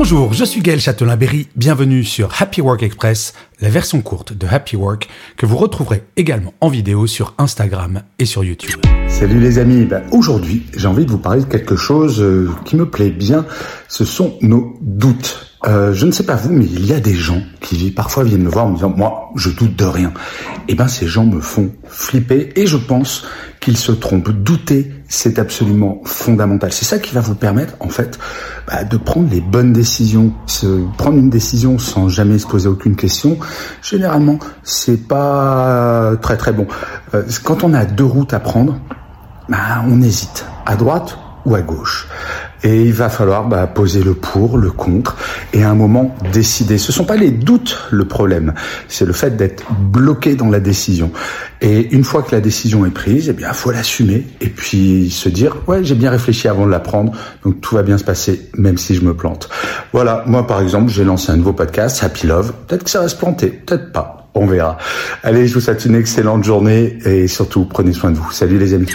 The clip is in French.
Bonjour, je suis Gaël Châtelain-Berry, bienvenue sur Happy Work Express, la version courte de Happy Work que vous retrouverez également en vidéo sur Instagram et sur YouTube. Salut les amis, ben, aujourd'hui j'ai envie de vous parler de quelque chose euh, qui me plaît bien, ce sont nos doutes. Euh, je ne sais pas vous, mais il y a des gens qui parfois viennent me voir en me disant moi je doute de rien. Eh ben ces gens me font flipper et je pense qu'ils se trompent. Douter, c'est absolument fondamental. C'est ça qui va vous permettre en fait bah, de prendre les bonnes décisions. Se, prendre une décision sans jamais se poser aucune question, généralement c'est pas très très bon. Euh, quand on a deux routes à prendre, bah, on hésite à droite ou à gauche. Et il va falloir bah, poser le pour, le contre, et à un moment décider. Ce sont pas les doutes le problème, c'est le fait d'être bloqué dans la décision. Et une fois que la décision est prise, eh bien, faut l'assumer et puis se dire, ouais, j'ai bien réfléchi avant de la prendre, donc tout va bien se passer, même si je me plante. Voilà, moi par exemple, j'ai lancé un nouveau podcast, Happy Love. Peut-être que ça va se planter, peut-être pas. On verra. Allez, je vous souhaite une excellente journée et surtout prenez soin de vous. Salut les amis.